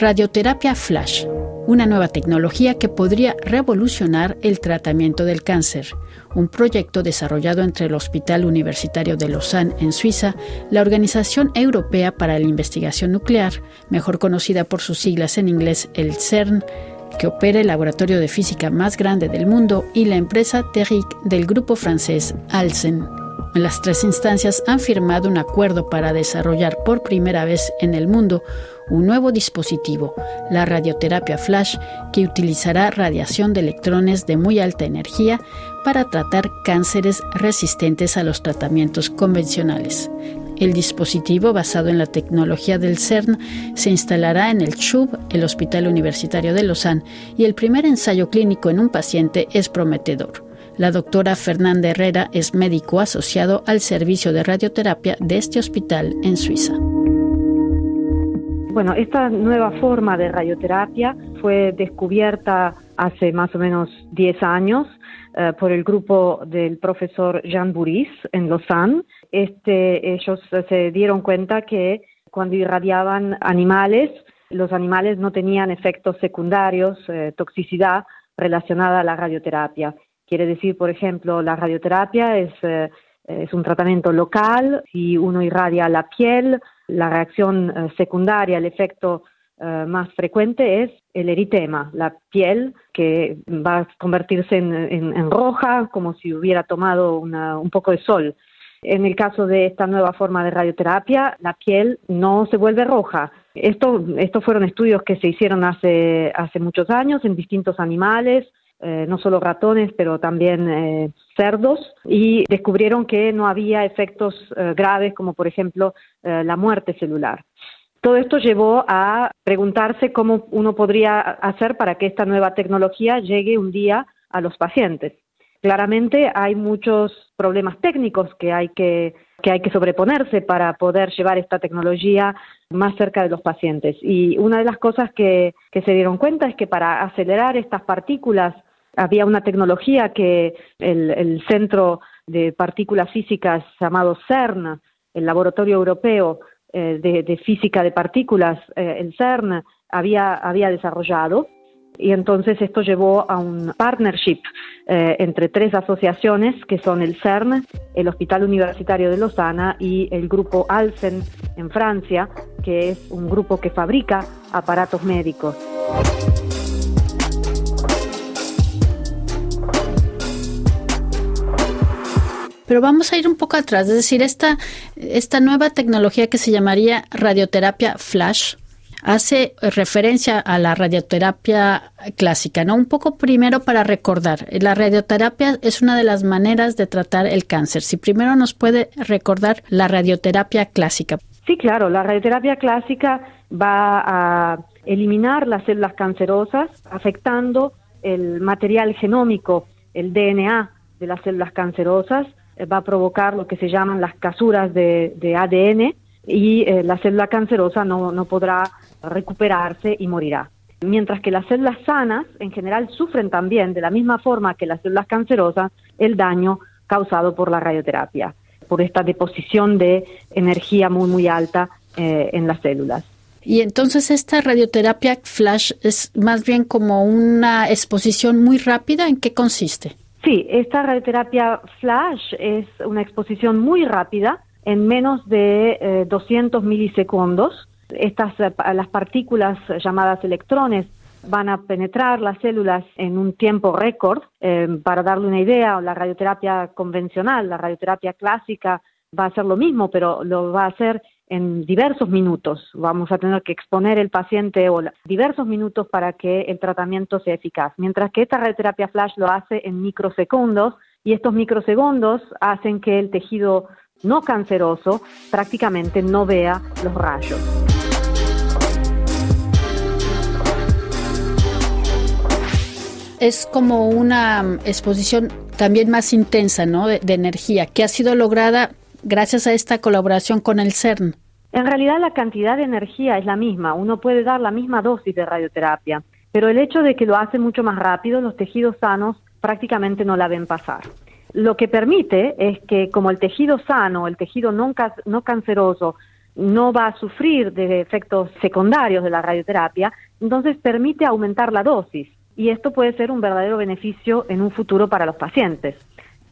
radioterapia flash, una nueva tecnología que podría revolucionar el tratamiento del cáncer, un proyecto desarrollado entre el Hospital Universitario de Lausanne en Suiza, la Organización Europea para la Investigación Nuclear, mejor conocida por sus siglas en inglés el CERN, que opera el laboratorio de física más grande del mundo, y la empresa TERIC del grupo francés Alsen. Las tres instancias han firmado un acuerdo para desarrollar por primera vez en el mundo un nuevo dispositivo, la radioterapia flash, que utilizará radiación de electrones de muy alta energía para tratar cánceres resistentes a los tratamientos convencionales. El dispositivo, basado en la tecnología del CERN, se instalará en el CHUB, el Hospital Universitario de Lausanne, y el primer ensayo clínico en un paciente es prometedor. La doctora Fernanda Herrera es médico asociado al servicio de radioterapia de este hospital en Suiza. Bueno, esta nueva forma de radioterapia fue descubierta hace más o menos 10 años eh, por el grupo del profesor Jean Bouris en Lausanne. Este, ellos se dieron cuenta que cuando irradiaban animales, los animales no tenían efectos secundarios, eh, toxicidad relacionada a la radioterapia. Quiere decir, por ejemplo, la radioterapia es, eh, es un tratamiento local, si uno irradia la piel, la reacción eh, secundaria, el efecto eh, más frecuente es el eritema, la piel que va a convertirse en, roja como si hubiera tomado un poco de sol. En el caso de esta nueva forma de radioterapia, la piel no se vuelve roja. Esto, estos fueron estudios que se hicieron hace muchos años en distintos animales, eh, no solo ratones, pero también eh, cerdos, y descubrieron que no había efectos eh, graves como por ejemplo la muerte celular. Todo esto llevó a preguntarse cómo uno podría hacer para que esta nueva tecnología llegue un día a los pacientes. Claramente hay muchos problemas técnicos que hay que, que hay que sobreponerse para poder llevar esta tecnología más cerca de los pacientes. Y una de las cosas que, que se dieron cuenta es que para acelerar estas partículas había una tecnología que el, Centro de Partículas Físicas llamado CERN, el Laboratorio Europeo eh, de, Física de Partículas, eh, el CERN, había, había desarrollado. Y entonces esto llevó a un partnership eh, entre tres asociaciones que son el CERN, el Hospital Universitario de Lausana y el grupo Alsen en Francia, que es un grupo que fabrica aparatos médicos. Pero vamos a ir un poco atrás, es decir, esta, esta nueva tecnología que se llamaría radioterapia flash hace referencia a la radioterapia clásica, ¿no? Un poco primero para recordar, la radioterapia es una de las maneras de tratar el cáncer. Si primero nos puede recordar la radioterapia clásica. Sí, claro, la radioterapia clásica va a eliminar las células cancerosas afectando el material genómico, el DNA de las células cancerosas eh, va a provocar lo que se llaman las casuras de, ADN y eh, la célula cancerosa no, no podrá recuperarse y morirá. Mientras que las células sanas en general sufren también, de la misma forma que las células cancerosas, el daño causado por la radioterapia, por esta deposición de energía muy, muy alta eh, en las células. Y entonces esta radioterapia flash es más bien como una exposición muy rápida. ¿En qué consiste? Sí, esta radioterapia flash es una exposición muy rápida, en menos de 200 eh, milisegundos. Estas, eh, las partículas llamadas electrones van a penetrar las células en un tiempo récord. Eh, para darle una idea, la radioterapia convencional, la radioterapia clásica, va a hacer lo mismo, pero lo va a hacer en diversos minutos. Vamos a tener que exponer el paciente o diversos minutos para que el tratamiento sea eficaz, mientras que esta radioterapia flash lo hace en microsegundos y estos microsegundos hacen que el tejido no canceroso prácticamente no vea los rayos. Es como una exposición también más intensa, ¿no? De energía que ha sido lograda gracias a esta colaboración con el CERN? En realidad la cantidad de energía es la misma, uno puede dar la misma dosis de radioterapia, pero el hecho de que lo hace mucho más rápido, los tejidos sanos prácticamente no la ven pasar. Lo que permite es que como el tejido sano, el tejido no, canceroso, no va a sufrir de efectos secundarios de la radioterapia, entonces permite aumentar la dosis y esto puede ser un verdadero beneficio en un futuro para los pacientes.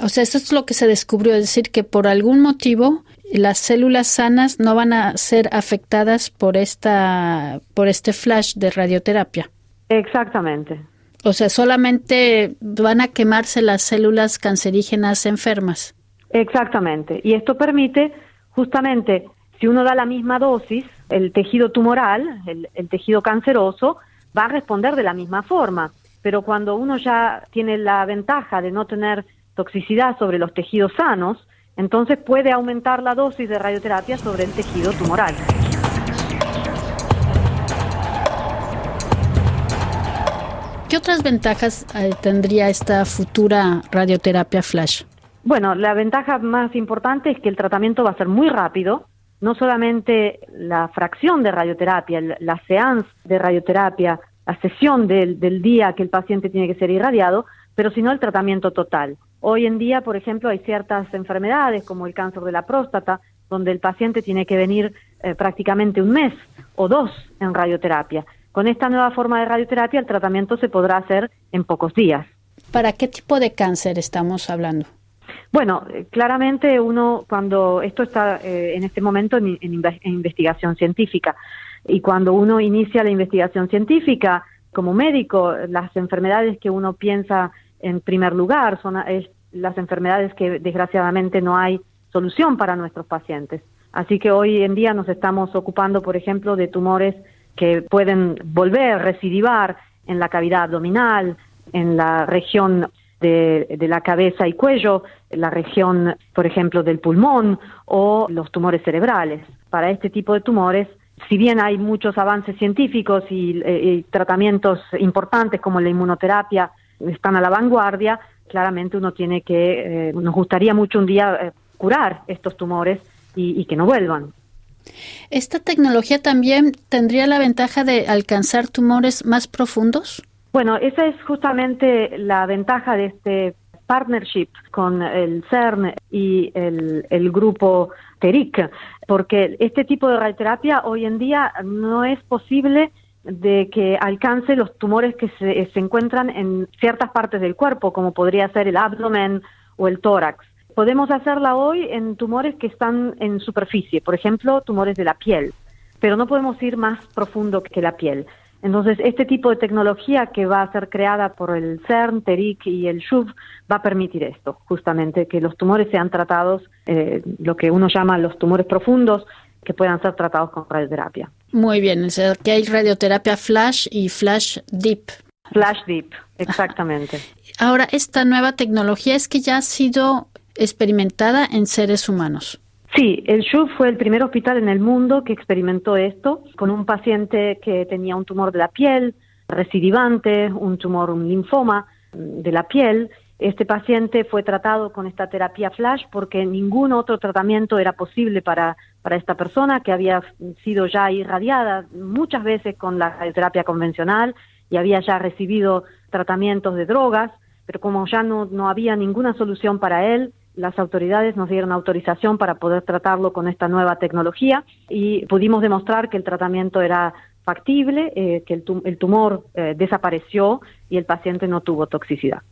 O sea, esto es lo que se descubrió, es decir, que por algún motivo las células sanas no van a ser afectadas por esta por este flash de radioterapia. Exactamente. O sea, solamente van a quemarse las células cancerígenas enfermas. Exactamente. Y esto permite justamente, si uno da la misma dosis, el tejido tumoral, el, el tejido canceroso, va a responder de la misma forma. Pero cuando uno ya tiene la ventaja de no tener toxicidad sobre los tejidos sanos, entonces puede aumentar la dosis de radioterapia sobre el tejido tumoral. ¿Qué otras ventajas eh, tendría esta futura radioterapia flash? Bueno, la ventaja más importante es que el tratamiento va a ser muy rápido. No solamente la fracción de radioterapia, la seance de radioterapia, la sesión del, del día que el paciente tiene que ser irradiado, pero sino el tratamiento total. Hoy en día, por ejemplo, hay ciertas enfermedades como el cáncer de la próstata, donde el paciente tiene que venir eh, prácticamente un mes o dos en radioterapia. Con esta nueva forma de radioterapia, el tratamiento se podrá hacer en pocos días. ¿Para qué tipo de cáncer estamos hablando? Bueno, eh, claramente uno cuando esto está eh, en este momento en, investigación científica y cuando uno inicia la investigación científica como médico, las enfermedades que uno piensa en primer lugar son las enfermedades que desgraciadamente no hay solución para nuestros pacientes. Así que hoy en día nos estamos ocupando, por ejemplo, de tumores que pueden volver, recidivar en la cavidad abdominal, en la región de, de, la cabeza y cuello, la región, por ejemplo, del pulmón o los tumores cerebrales. Para este tipo de tumores, si bien hay muchos avances científicos y, eh, y tratamientos importantes como la inmunoterapia están a la vanguardia, claramente uno tiene que, eh, nos gustaría mucho un día eh, curar estos tumores y, que no vuelvan. ¿Esta tecnología también tendría la ventaja de alcanzar tumores más profundos? Bueno, esa es justamente la ventaja de este partnership con el CERN y el, el grupo TERIC, porque este tipo de radioterapia hoy en día no es posible de que alcance los tumores que se, encuentran en ciertas partes del cuerpo, como podría ser el abdomen o el tórax. Podemos hacerla hoy en tumores que están en superficie, por ejemplo, tumores de la piel, pero no podemos ir más profundo que la piel. Entonces, este tipo de tecnología que va a ser creada por el CERN, TERIC y el SHUV va a permitir esto, justamente, que los tumores sean tratados, eh, lo que uno llama los tumores profundos, que puedan ser tratados con radioterapia. Muy bien, o sea, que hay radioterapia flash y flash deep. Flash deep, exactamente. Ahora, esta nueva tecnología es que ya ha sido experimentada en seres humanos. Sí, el SHUV fue el primer hospital en el mundo que experimentó esto con un paciente que tenía un tumor de la piel, recidivante, un tumor, un linfoma de la piel, este paciente fue tratado con esta terapia flash porque ningún otro tratamiento era posible para, para esta persona que había sido ya irradiada muchas veces con la terapia convencional y había ya recibido tratamientos de drogas, pero como ya no, no había ninguna solución para él, las autoridades nos dieron autorización para poder tratarlo con esta nueva tecnología y pudimos demostrar que el tratamiento era factible, eh, que el, tumor eh, desapareció y el paciente no tuvo toxicidad.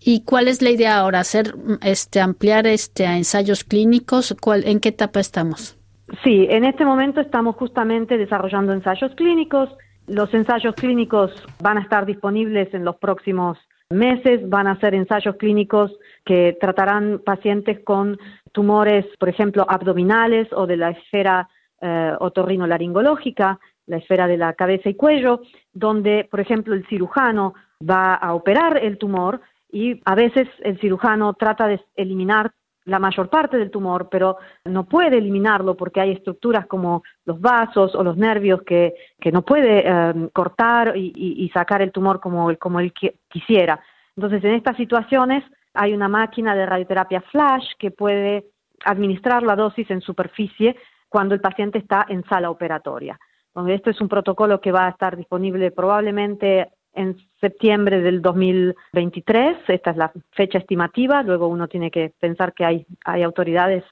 ¿Y cuál es la idea ahora? ¿Hacer, este, ampliar este, a ensayos clínicos? ¿Cuál, ¿En qué etapa estamos? Sí, en este momento estamos justamente desarrollando ensayos clínicos. Los ensayos clínicos van a estar disponibles en los próximos meses. Van a ser ensayos clínicos que tratarán pacientes con tumores, por ejemplo, abdominales o de la esfera eh, otorrinolaringológica, la esfera de la cabeza y cuello, donde, por ejemplo, el cirujano va a operar el tumor y a veces el cirujano trata de eliminar la mayor parte del tumor, pero no puede eliminarlo porque hay estructuras como los vasos o los nervios que, no puede em, cortar y, y, sacar el tumor como, como él quisiera. Entonces, en estas situaciones hay una máquina de radioterapia flash que puede administrar la dosis en superficie cuando el paciente está en sala operatoria. Entonces, esto es un protocolo que va a estar disponible probablemente en septiembre del 2023. Esta es la fecha estimativa. Luego uno tiene que pensar que hay, hay autoridades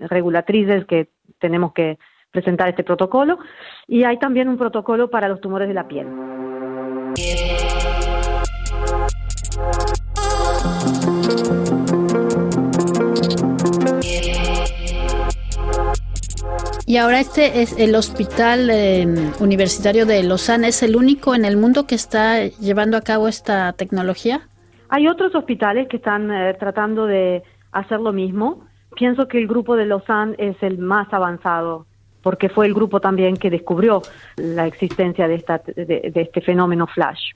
regulatrices que tenemos que presentar este protocolo y hay también un protocolo para los tumores de la piel. Y ahora este es el Hospital em, Universitario de Lausanne, ¿es el único en el mundo que está llevando a cabo esta tecnología? Hay otros hospitales que están eh, tratando de hacer lo mismo. Pienso que el grupo de Lausanne es el más avanzado porque fue el grupo también que descubrió la existencia de, esta, de, este fenómeno flash.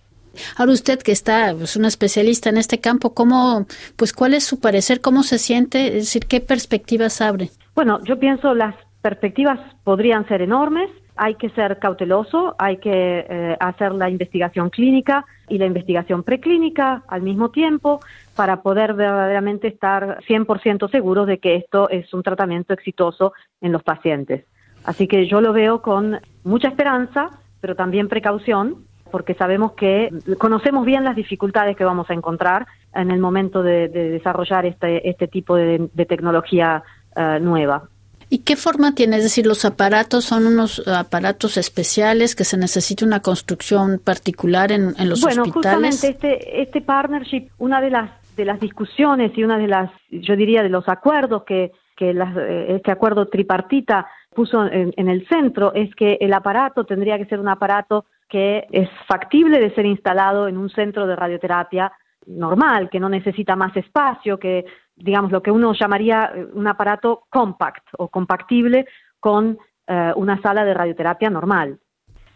Ahora usted que está pues, una especialista en este campo, ¿cómo, pues, ¿cuál es su parecer? ¿Cómo se siente? Es decir, ¿qué perspectivas abre? Bueno, yo pienso las perspectivas podrían ser enormes. Hay que ser cauteloso, hay que eh, hacer la investigación clínica y la investigación preclínica al mismo tiempo para poder verdaderamente estar 100% seguros de que esto es un tratamiento exitoso en los pacientes. Así que yo lo veo con mucha esperanza, pero también precaución, porque sabemos que conocemos bien las dificultades que vamos a encontrar en el momento de, desarrollar este, este tipo de, tecnología eh, nueva. ¿Y qué forma tiene? Es decir, los aparatos son unos aparatos especiales que se necesita una construcción particular en, los hospitales. Bueno, justamente este, este partnership, una de las, de las discusiones y una de las, yo diría, de los acuerdos que, que eh, este acuerdo tripartita puso en, en el centro es que el aparato tendría que ser un aparato que es factible de ser instalado en un centro de radioterapia normal, que no necesita más espacio, que digamos, lo que uno llamaría eh, un aparato compact o compactible con eh, una sala de radioterapia normal.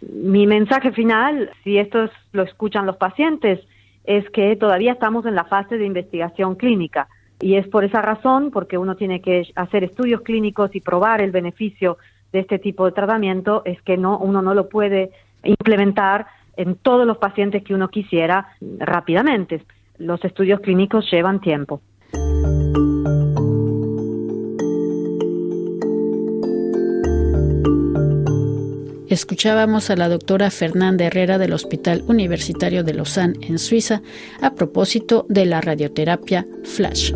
Mi mensaje final, si esto lo escuchan los pacientes, es que todavía estamos en la fase de investigación clínica y es por esa razón, porque uno tiene que hacer estudios clínicos y probar el beneficio de este tipo de tratamiento, es que no, uno no lo puede implementar en todos los pacientes que uno quisiera rápidamente. Los estudios clínicos llevan tiempo. Escuchábamos a la doctora Fernanda Herrera del Hospital Universitario de Lausanne en Suiza a propósito de la radioterapia Flash.